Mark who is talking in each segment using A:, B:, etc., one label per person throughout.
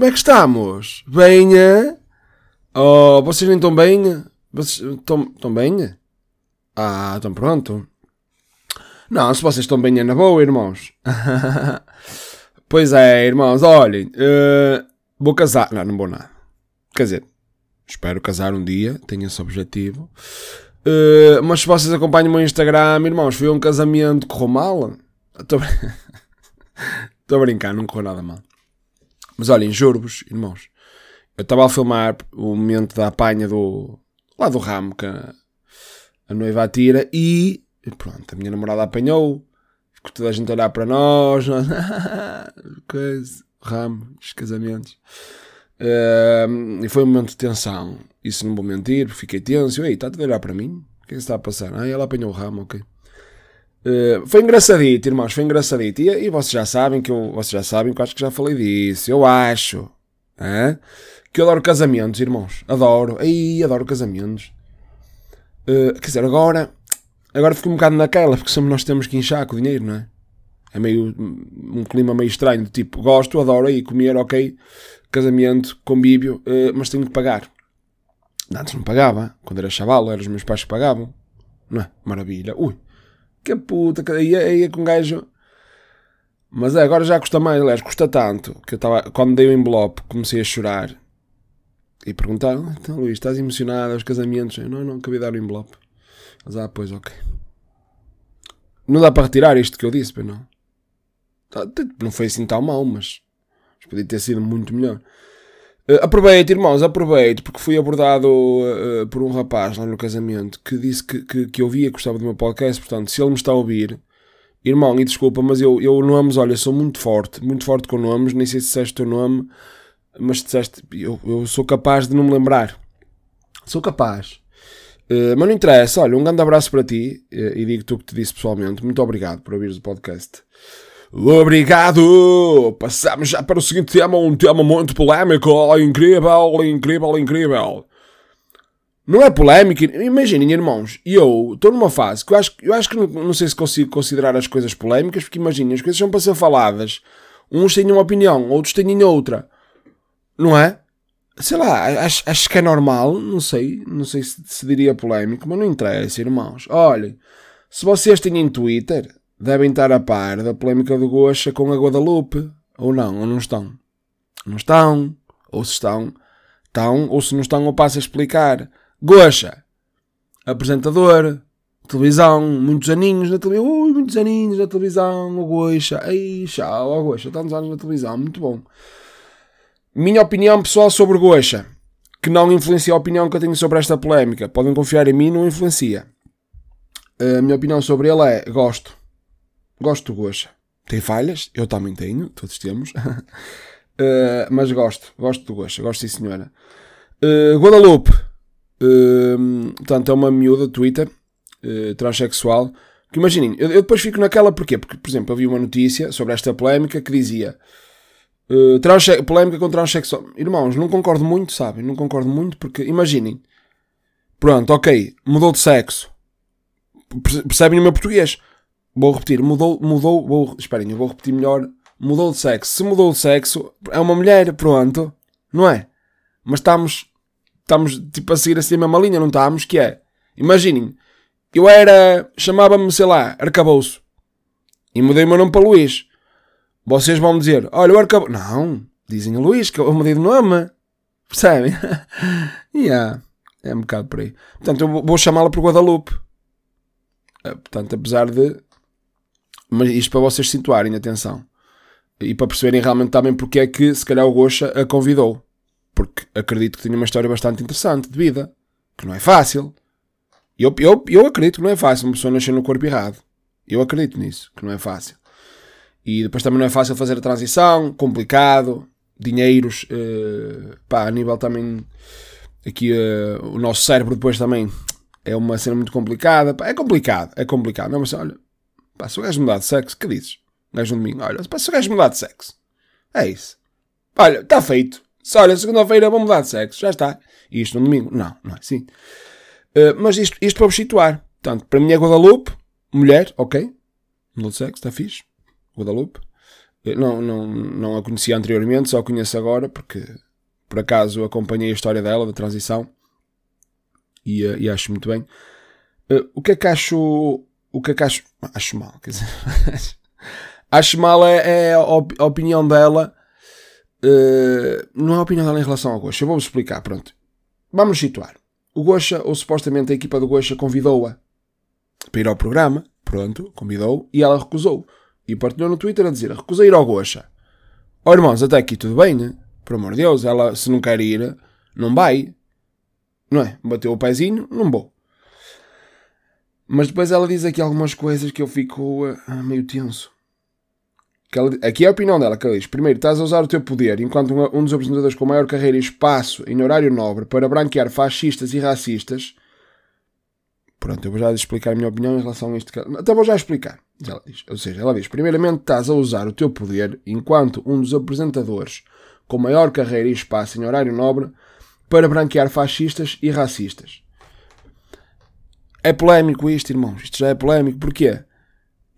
A: Como é que estamos? Bem? eh? Oh, vocês nem estão bem? Vocês estão, bem? Ah, estão pronto. Não, se vocês estão bem é na boa, irmãos. pois é, irmãos, olhem. eh, vou casar. Não, não vou nada. Quer dizer, espero casar um dia, tenho esse objetivo. Eh, mas se vocês acompanham o meu Instagram, irmãos, foi um casamento que correu mal. Estou a brincar, não correu nada mal. Mas olhem, juro-vos, irmãos, eu estava a filmar o momento da apanha do. lá do ramo que a, a noiva atira e. pronto, a minha namorada apanhou. Ficou toda a gente a olhar para nós. nós coisa, ramo, os casamentos. Ehm, e foi um momento de tensão. Isso não vou mentir, fiquei tenso. Ei, está a olhar para mim? O que é que está a passar? Ah, ela apanhou o ramo, ok. Uh, foi engraçadito, irmãos, foi engraçadito. E, e vocês já sabem que eu, vocês já sabem que eu acho que já falei disso. Eu acho que eu adoro casamentos, irmãos. Adoro. Aí, adoro casamentos. Uh, quer dizer, agora, agora fico um bocado naquela, porque somos nós temos que inchar com o dinheiro, não é? É meio um clima meio estranho, do tipo, gosto, adoro aí comer, ok, casamento, convívio, uh, mas tenho que pagar. Antes não pagava, quando era chaval, eram os meus pais que pagavam. Não é? Maravilha. Ui, que puta, que aí, é com um gajo. Mas é, agora já custa mais, aliás, custa tanto que eu estava, quando dei o envelope, comecei a chorar e perguntaram: Então, Luís, estás emocionado aos casamentos? Eu, não, não, acabei de dar o envelope. Mas, ah, pois, ok. Não dá para retirar isto que eu disse, pois não. Tá, Não foi assim tão mal, mas podia ter sido muito melhor. Uh, aproveito, irmãos, aproveito, porque fui abordado uh, por um rapaz lá no casamento que disse que, que, que ouvia, que gostava do meu podcast. Portanto, se ele me está a ouvir, irmão, e desculpa, mas eu, eu nomes, olha, sou muito forte, muito forte com nomes. Nem sei se disseste o teu nome, mas se disseste, eu, eu sou capaz de não me lembrar. Sou capaz. Uh, mas não interessa, olha, um grande abraço para ti e digo-te o que te disse pessoalmente. Muito obrigado por ouvires o podcast. Obrigado! Passamos já para o seguinte tema, um tema muito polémico, incrível, incrível, incrível. Não é polémico, imaginem, irmãos, eu estou numa fase que eu acho, eu acho que não, não sei se consigo considerar as coisas polémicas, porque imaginem, as coisas são para ser faladas. Uns têm uma opinião, outros têm outra. Não é? Sei lá, acho, acho que é normal, não sei, não sei se, se diria polémico, mas não interessa, irmãos. Olhem, se vocês têm Twitter, devem estar a par da polémica do Gocha com a Guadalupe. Ou não, ou não estão. Não estão. Ou se estão, estão. Ou se não estão, eu passo a explicar. Gocha, apresentador, televisão, muitos aninhos na televisão. Ui, muitos aninhos na televisão, o Gocha. Ai, tchau, o Gocha, tantos anos na televisão, muito bom. Minha opinião pessoal sobre Gocha, que não influencia a opinião que eu tenho sobre esta polémica. Podem confiar em mim, não influencia. A minha opinião sobre ele é: gosto. Gosto do Gocha. Tem falhas, eu também tenho, todos temos. uh, mas gosto, gosto do Gocha, gosto sim senhora. Uh, Guadalupe, uh, portanto, é uma miúda Twitter, uh, transexual, que imaginem, eu, eu, depois fico naquela porquê? Porque, por exemplo, havia uma notícia sobre esta polémica que dizia uh, polémica com transexual. Irmãos, não concordo muito, sabem? Não concordo muito porque, imaginem, pronto, ok, mudou de sexo. Percebem o meu português? Vou repetir, mudou, mudou, vou, esperem, eu vou repetir melhor. Mudou de sexo. Se mudou de sexo, é uma mulher, pronto. Não é? Mas estamos, estamos tipo a seguir assim a mesma linha, não estamos? Que é, imaginem, eu era, chamava-me, sei lá, Arcabouço. E mudei o meu nome para Luís. Vocês vão dizer, olha, o Arcabouço. Não, dizem a Luís, que eu mudei de nome. Percebem? yeah, é um bocado por aí. Portanto, eu vou chamá-la por Guadalupe. Portanto, apesar de mas isto para vocês situarem, atenção. E para perceberem realmente também porque é que se calhar o Gocha a convidou. Porque acredito que tinha uma história bastante interessante de vida. Que não é fácil. Eu, eu, eu acredito que não é fácil uma pessoa nascer no corpo errado. Eu acredito nisso, que não é fácil. E depois também não é fácil fazer a transição, complicado, dinheiros, uh, pá, a nível também, aqui uh, o nosso cérebro depois também é uma cena muito complicada, pá, é complicado, é complicado, não, mas olha, Pá, se o gajo mudar de sexo, que dizes? O gajo no domingo, olha, pá, se o gajo mudar de sexo, é isso. Olha, está feito. Se olha, segunda-feira vou mudar de sexo, já está. E isto no domingo? Não, não é assim. Uh, mas isto, isto para vos situar. Portanto, para mim é Guadalupe, mulher, ok. Mudou de sexo, está fixe. Guadalupe. não, não, não a conhecia anteriormente, só a conheço agora, porque por acaso acompanhei a história dela, da transição, e, e acho muito bem. o que é que acho. O que é que acho. Acho mal, quer dizer. acho mal é, é a, a opinião dela. não é a opinião dela em relação ao Gosha. Vou-vos explicar, pronto. Vamos situar. O Gosha, ou supostamente a equipa do Gosha, convidou-a para ir ao programa. Pronto, convidou e ela recusou. E partilhou no Twitter a dizer: recusei ir ao Gosha. Ó oh, irmãos, até aqui tudo bem, né? Por amor de Deus, ela se não quer ir, não vai. Não é? Bateu o pezinho, não vou. Mas depois ela diz aqui algumas coisas que eu fico uh, meio tenso. Ela, aqui é a opinião dela, que ela diz: primeiro, estás a usar o teu poder enquanto um, um dos apresentadores com maior carreira e espaço em horário nobre para branquear fascistas e racistas. Pronto, eu vou já explicar a minha opinião em relação a isto. Até vou já explicar. Ela diz. Ou seja, ela diz: primeiramente, estás a usar o teu poder enquanto um dos apresentadores com maior carreira e espaço em horário nobre para branquear fascistas e racistas. É polémico isto, irmãos. Isto já é polémico. Porquê?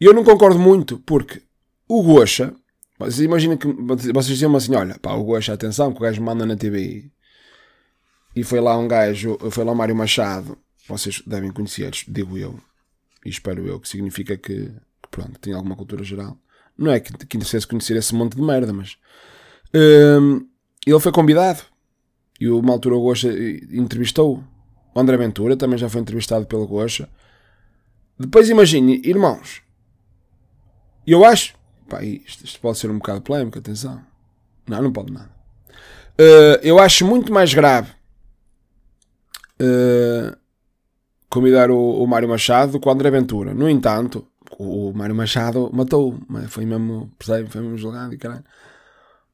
A: Eu não concordo muito, porque o Gocha, vocês imaginem que vocês diziam assim: olha, pá, o Gocha, atenção, que o gajo manda na TV. E foi lá um gajo, foi lá o Mário Machado, vocês devem conhecer, digo eu, e espero eu, que significa que, pronto, tem alguma cultura geral. Não é que, que interesse conhecer esse monte de merda, mas hum, ele foi convidado e uma altura o Gocha entrevistou o André Ventura, também já foi entrevistado pelo Gocha. Depois imagine, irmãos, eu acho Pá, isto, isto, pode ser um bocado polémico, atenção. Não, não pode nada. Uh, eu acho muito mais grave uh, convidar o, o Mário Machado do que o André Ventura. No entanto, o, o Mário Machado matou, foi mesmo, percebe? Foi mesmo julgado e caralho.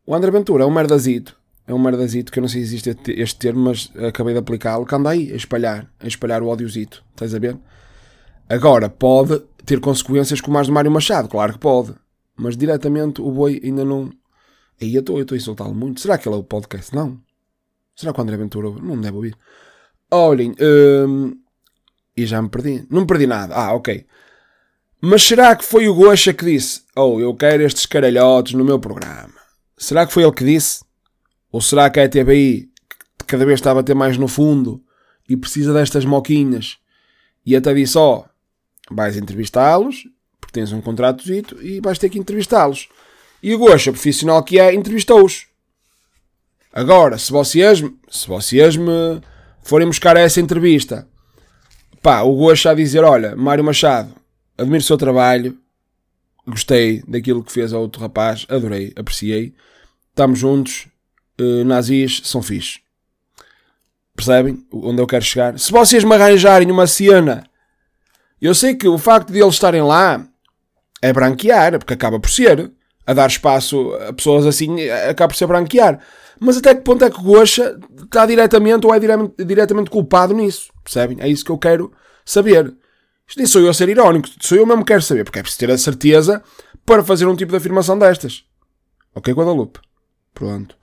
A: O André Ventura é um merdazito. É um merdazito que eu não sei se existe este termo, mas acabei de aplicá-lo. Que anda aí a espalhar, a espalhar o ódiozito. Estás a ver? Agora, pode ter consequências como as do Mário Machado, claro que pode. Mas diretamente o boi ainda não. Aí eu estou a insultá-lo muito. Será que ele é o podcast? Não. Será que o André Ventura não deve ouvir? Olhem, hum, e já me perdi. Não me perdi nada. Ah, ok. Mas será que foi o Gocha que disse: Oh, eu quero estes caralhotes no meu programa? Será que foi ele que disse? Ou será que a ETBI, cada vez está a bater mais no fundo e precisa destas moquinhas, e até disse: Ó, oh, vais entrevistá-los porque tens um contrato e vais ter que entrevistá-los. E o Gocha, profissional que é, entrevistou-os. Agora, se vocês, se vocês me forem buscar essa entrevista, pá, o Gocha a dizer, olha, Mário Machado, admiro o seu trabalho, gostei daquilo que fez ao outro rapaz, adorei, apreciei, estamos juntos, uh, nazis são fixe. Percebem onde eu quero chegar? Se vocês me arranjarem uma cena, eu sei que o facto de eles estarem lá é branquear, porque acaba por ser. A dar espaço a pessoas assim, acaba por ser branquear. Mas até que ponto é que o Gocha está diretamente ou é diretamente culpado nisso? Percebem? É isso que eu quero saber. Isto nem sou eu a ser irónico, sou eu mesmo que quero saber, porque é preciso ter a certeza para fazer um tipo de afirmação destas. Ok, Guadalupe? Pronto.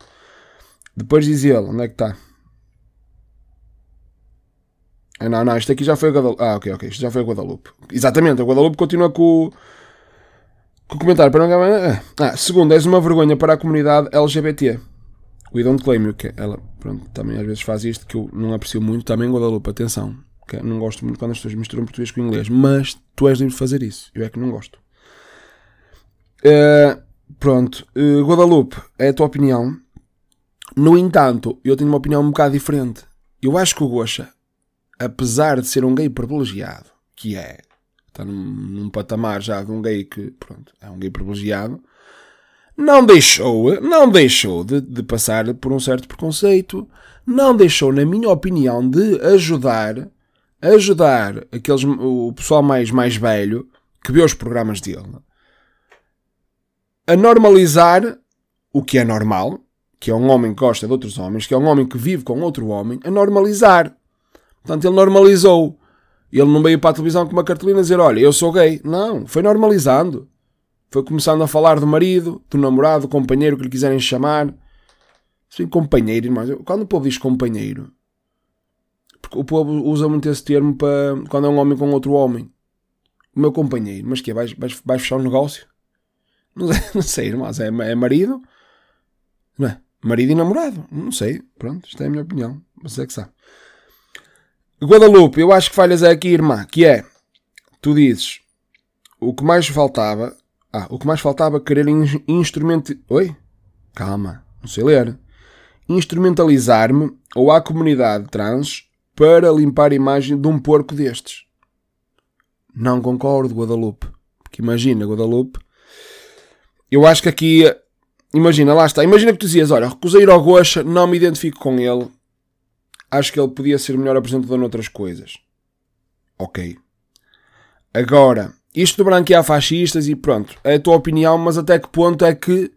A: Depois diz ele, onde é que está? Ah, não, não, isto aqui já foi o Guadalupe. Ah, ok, ok, isto já foi o Guadalupe. Exatamente, o Guadalupe continua com, com o comentário para não ah, segundo, és uma vergonha para a comunidade LGBT. We don't claim you. Que ela, pronto, também às vezes faz isto que eu não aprecio muito. Também Guadalupe, atenção. Que não gosto muito quando as pessoas misturam português com inglês. Mas tu és livre de fazer isso. Eu é que não gosto. Uh, pronto, uh, Guadalupe, é a tua opinião. No entanto, eu tenho uma opinião um bocado diferente. Eu acho que o Gosha, apesar de ser um gay privilegiado, que é, está num, num, patamar já de um gay que, pronto, é um gay privilegiado, não deixou, não deixou de, de passar por um certo preconceito, não deixou, na minha opinião, de ajudar, ajudar aqueles, o pessoal mais, mais velho que vê os programas dele a normalizar o que é normal, que é um homem que gosta de outros homens, que é um homem que vive com outro homem, a normalizar. Portanto, ele normalizou. Ele não veio para a televisão com uma cartolina dizer: Olha, eu sou gay. Não, foi normalizando. Foi começando a falar do marido, do namorado, do companheiro que lhe quiserem chamar. Sim, companheiro, irmãos. Quando o povo diz companheiro, porque o povo usa muito esse termo para quando é um homem com outro homem. O meu companheiro, mas que é? Vais, vais, vais fechar um negócio? Não sei, não irmãos. É, é marido. Não é? Marido e namorado. Não sei. Pronto, isto é a minha opinião. Você é que sabe. Guadalupe, eu acho que falhas é aqui, irmã. Que é, tu dizes, o que mais faltava. Ah, o que mais faltava querer in, instrumento. Oi? Calma, não sei ler. Instrumentalizar-me ou à comunidade trans para limpar a imagem de um porco destes. Não concordo, Guadalupe. Porque imagina, Guadalupe. Eu acho que aqui. Imagina, lá está. Imagina que tu dizias: olha, recusei ir ao Gocha, não me identifico com ele. Acho que ele podia ser melhor apresentador noutras coisas. Ok. Agora, isto de branquear fascistas e pronto, é a tua opinião, mas até que ponto é que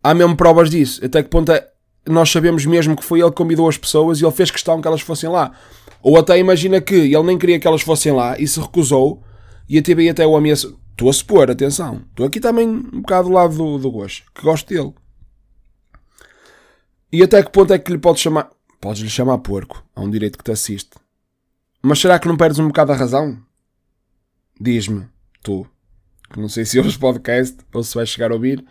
A: há mesmo provas disso? Até que ponto é nós sabemos mesmo que foi ele que convidou as pessoas e ele fez questão que elas fossem lá? Ou até imagina que ele nem queria que elas fossem lá e se recusou e a TVI até o ameaçou. Estou a supor, atenção. Estou aqui também um bocado do lado do, do Gosto, que gosto dele. E até que ponto é que lhe pode chamar. Podes lhe chamar porco. Há um direito que te assiste. Mas será que não perdes um bocado a razão? Diz-me, tu. Que não sei se ouves podcast ou se vais chegar a ouvir.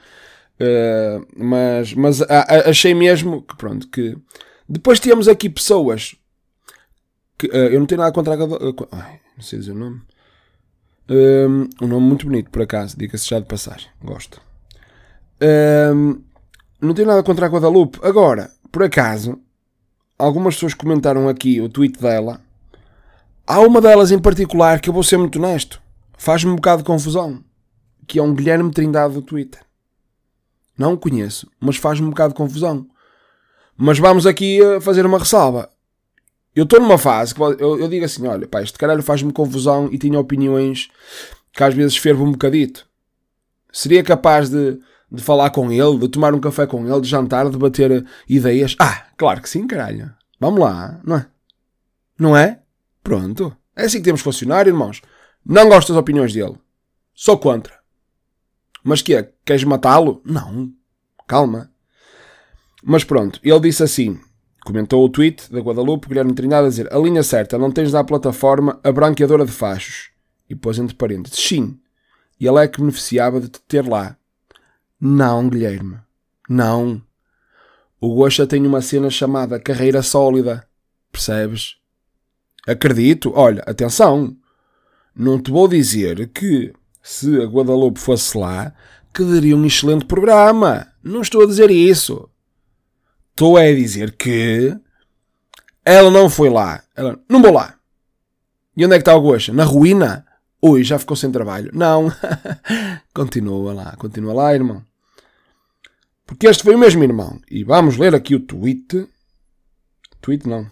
A: Uh, mas mas a, a, achei mesmo que, pronto, que. Depois tínhamos aqui pessoas. Que, uh, eu não tenho nada contra a. Uh, ai, não sei dizer o nome. Um, um nome muito bonito, por acaso, diga-se já de passagem. Gosto. Um, não tenho nada contra a Guadalupe. Agora, por acaso, algumas pessoas comentaram aqui o tweet dela. Há uma delas em particular que eu vou ser muito honesto. Faz-me um bocado de confusão. Que é um Guilherme Trindade do Twitter. Não o conheço, mas faz-me um bocado de confusão. Mas vamos aqui a fazer uma ressalva. Eu estou numa fase que eu, eu, digo assim: olha, pá, este caralho faz-me confusão e tinha opiniões que às vezes fervo um bocadito. Seria capaz de, de falar com ele, de tomar um café com ele, de jantar, de bater ideias? Ah, claro que sim, caralho. Vamos lá, não é? Não é? Pronto. É assim que temos que funcionar, irmãos. Não gosto das opiniões dele. Sou contra. Mas que é? Queres matá-lo? Não. Calma. Mas pronto, ele disse assim: Comentou o tweet da Guadalupe Guilherme Trindade a dizer: A linha certa, não tens na plataforma a branqueadora de fachos. E pôs entre parênteses: Sim. E ele é que beneficiava de te ter lá. Não, Guilherme. Não. O Gosta tem uma cena chamada Carreira Sólida. Percebes? Acredito. Olha, atenção. Não te vou dizer que se a Guadalupe fosse lá, que daria um excelente programa. Não estou a dizer isso. Estou a dizer que ela não foi lá. Ela, não vou lá. E onde é que está o Goxa? Na ruína? Ui, já ficou sem trabalho. Não. continua lá, continua lá, irmão. Porque este foi o mesmo irmão. E vamos ler aqui o tweet. Tweet não.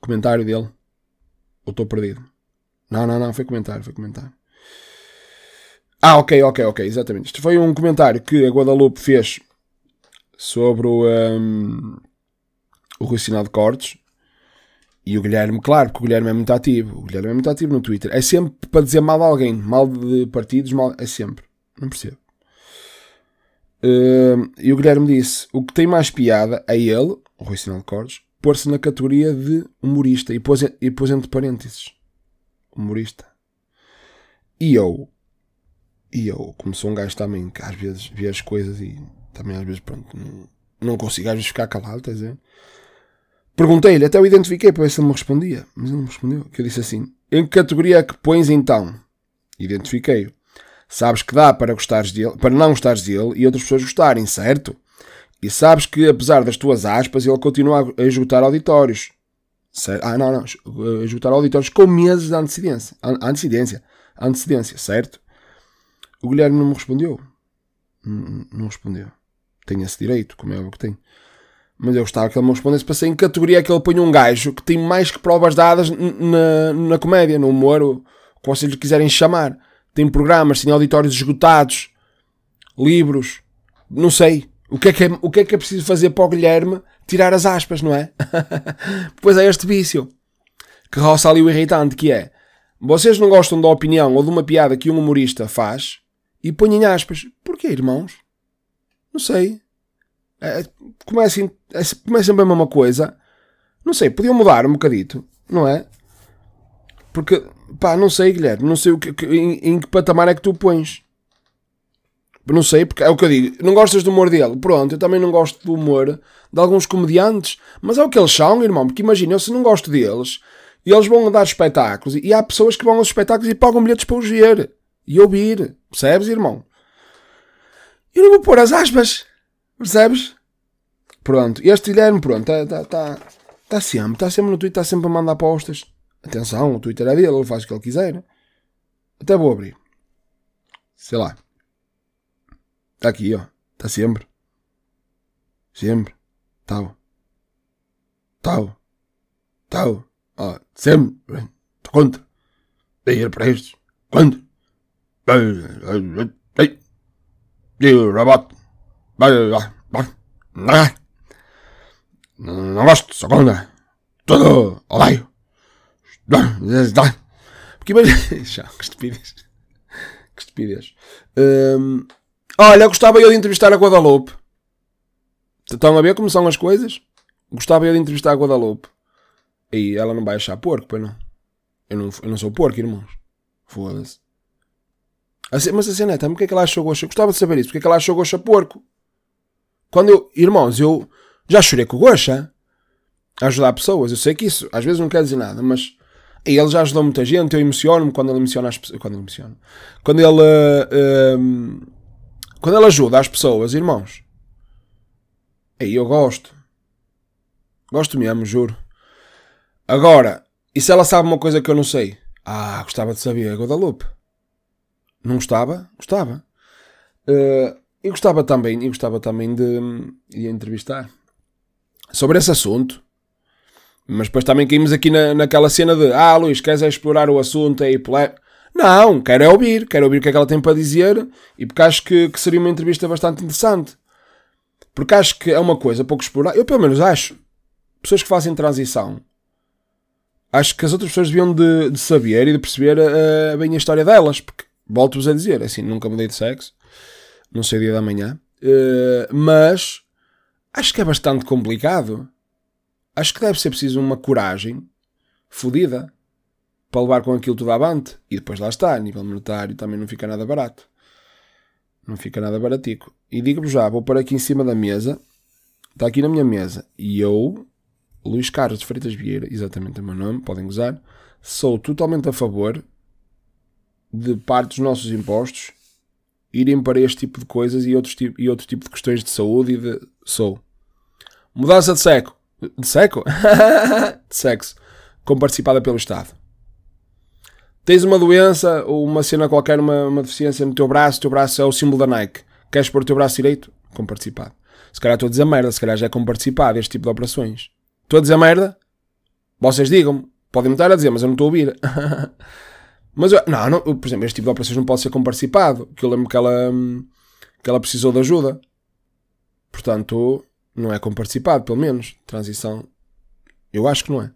A: Comentário dele. Ou estou perdido? Não, não, não. Foi comentário, foi comentário. Ah, ok, ok, ok. Exatamente. Isto foi um comentário que a Guadalupe fez sobre o, um, o Rui Sinal de Cortes. E o Guilherme, claro, porque o Guilherme é muito ativo. O Guilherme é muito ativo no Twitter. É sempre para dizer mal de alguém, mal de partidos, mal. É sempre. Não percebo. Uh, e o Guilherme disse: o que tem mais piada é ele, o Rui Sinal de Cortes, pôr-se na categoria de humorista. E pôs, e pôs entre parênteses: humorista. E eu, e eu, como sou um gajo também que às vezes vê as coisas e também às vezes, pronto, não, não consigo às vezes ficar calado, estás a dizer? Perguntei-lhe, até o identifiquei para ver se ele me respondia, mas ele não me respondeu. Que eu disse assim: Em que categoria é que pões então? Identifiquei-o. Sabes que dá para, gostares dele, para não gostares dele e outras pessoas gostarem, certo? E sabes que, apesar das tuas aspas, ele continua a esgotar auditórios. Certo? Ah, não, não. A esgotar auditórios com meses de antecedência. Antecedência. Antecedência, certo? O Guilherme não me respondeu. Não, não respondeu tem esse direito, como é o que tem. Mas eu gostava que ele me respondesse para ser em categoria que ele põe um gajo que tem mais que provas dadas na, na comédia, no humor, o que vocês lhe quiserem chamar. Tem programas, tem auditórios esgotados, livros, não sei. O que, é que é, o que é que é preciso fazer para o Guilherme tirar as aspas, não é? pois é este vício que roça ali o irritante, que é vocês não gostam da opinião ou de uma piada que um humorista faz e põem aspas. Porquê, irmãos? Não sei. É, começa, é, começa sempre a mesma coisa. Não sei, podiam mudar um bocadito, não é? Porque, pá, não sei, Guilherme, não sei o que, em, em que patamar é que tu pões. Não sei, porque é o que eu digo. Não gostas do humor dele? Pronto, eu também não gosto do humor de alguns comediantes. Mas é o que eles são, irmão. Porque imagina, eu se não gosto deles, eles vão dar espetáculos. E há pessoas que vão aos espetáculos e pagam bilhetes para os ver. E ouvir. Percebes, irmão? Eu não vou pôr as aspas. Percebes? Pronto. Este Guilherme, pronto, está tá, tá, tá sempre. Está sempre no Twitter, está sempre a mandar postas. Atenção, o Twitter é dele, ele faz o que ele quiser. Até vou abrir. Sei lá. Está aqui, ó. Está sempre. Sempre. Tal. Tal. Tal. Ó, sempre. Contra. Dinheiro para estes. Contra. E robot. Não gosto, só contra. Tudo. Odeio. Porque que estupidez. Que estupidez. Um, olha, gostava eu de entrevistar a Guadalupe. Estão a ver como são as coisas? Gostava eu de entrevistar a Guadalupe. E ela não vai achar porco, pois não. Eu não, eu não sou porco, irmãos. Foda-se. Mas a cena é, porque é que ela achou goxa? Gostava de saber isso. Porque é que ela achou goxa porco? Quando eu, irmãos, eu já chorei com o goxa a ajudar pessoas. Eu sei que isso às vezes não quer dizer nada, mas ele já ajudou muita gente, eu emociono-me quando ele emociona as pessoas. Quando ele emociona. Quando ele. Uh, quando ele ajuda as pessoas, irmãos. Aí eu gosto. Gosto mesmo, juro. Agora, e se ela sabe uma coisa que eu não sei? Ah, gostava de saber. A Guadalupe. Não gostava? Gostava. Uh, e gostava também, e gostava também de, de entrevistar sobre esse assunto. Mas depois também caímos aqui na, naquela cena de Ah, Luís, queres explorar o assunto aí Não, quero é ouvir, quero ouvir o que é que ela tem para dizer e porque acho que, que seria uma entrevista bastante interessante. Porque acho que é uma coisa pouco explorar. Eu pelo menos acho. Pessoas que fazem transição. Acho que as outras pessoas deviam de, de saber e de perceber uh, bem a história delas. Porque, volto-vos a dizer, assim, nunca mudei de sexo. Não sei o dia da manhã. Uh, mas acho que é bastante complicado acho que deve ser preciso uma coragem fodida para levar com aquilo tudo avante. E depois lá está, a nível monetário também não fica nada barato. Não fica nada baratico. E digo-vos já, vou pôr aqui em cima da mesa. Está aqui na minha mesa. E eu, Luís Carlos Freitas Vieira, exatamente o meu nome, podem usar, sou totalmente a favor de parte dos nossos impostos irem para este tipo de coisas e, outros e outro tipo de questões de saúde e de... Sou. Mudança de seco. De sexo? de sexo. Como participada pelo Estado. Tens uma doença ou uma cena qualquer, uma, uma deficiência no teu braço, o teu braço é o símbolo da Nike. Queres pôr o teu braço direito? Como participado. Se calhar estou a dizer merda, se calhar já é como participado este tipo de operações. Estou a dizer merda? Vocês digam-me. Podem-me estar a dizer, mas eu não estou a ouvir. mas eu, não, não, por exemplo, este tipo de operações não pode ser como participado. Que eu lembro que ela, que ela precisou de ajuda. Portanto, não é como participado, pelo menos. Transição. Eu acho que não é.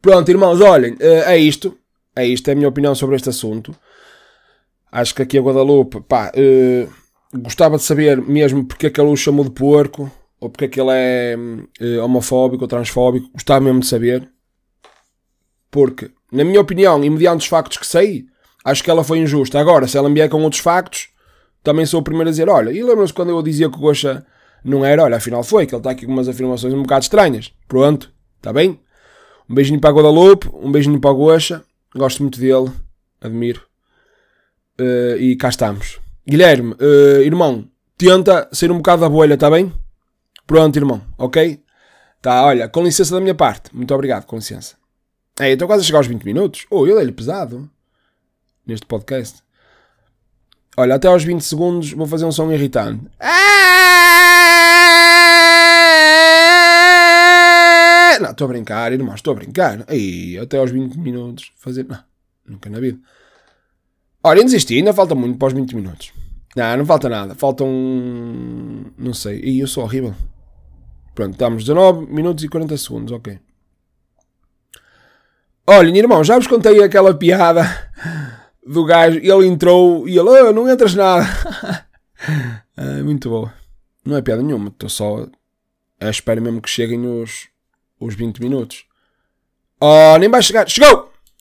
A: Pronto, irmãos, olhem, eh, é isto. É isto, é a minha opinião sobre este assunto. Acho que aqui a Guadalupe, pá, uh, gostava de saber mesmo porque é que ele o chamou de porco, ou porque é que ele é uh, homofóbico ou transfóbico. Gostava mesmo de saber. Porque, na minha opinião, e mediante os factos que sei, acho que ela foi injusta. Agora, se ela me vier com outros factos, também sou o primeiro a dizer: olha, e lembram-se quando eu dizia que o Goxa não era, olha, afinal foi, que ele está aqui com umas afirmações um bocado estranhas. Pronto, está bem? Um beijinho para a Guadalupe, um beijinho para a Goxa. Gosto muito dele, admiro. Uh, e cá estamos. Guilherme, uh, irmão, tenta ser um bocado da bolha, está bem? Pronto, irmão, ok? Tá, olha, com licença da minha parte. Muito obrigado, com licença. É, estou quase a chegar aos 20 minutos. Oh, eu dei-lhe pesado neste podcast. Olha, até aos 20 segundos vou fazer um som irritante. Não, estou a brincar, irmão, estou a brincar. Aí, até aos 20 minutos fazer. Não, nunca na vida. Olha, desisti, ainda falta muito para os 20 minutos. Não, não falta nada. Faltam. Não sei. E eu sou horrível. Pronto, estamos 19 minutos e 40 segundos, ok. Olhem, irmão, já vos contei aquela piada do gajo. Ele entrou e ele, oh, não entras nada. é, muito boa. Não é piada nenhuma, estou só à espera mesmo que cheguem os, os 20 minutos. Oh, nem vai chegar. Chegou!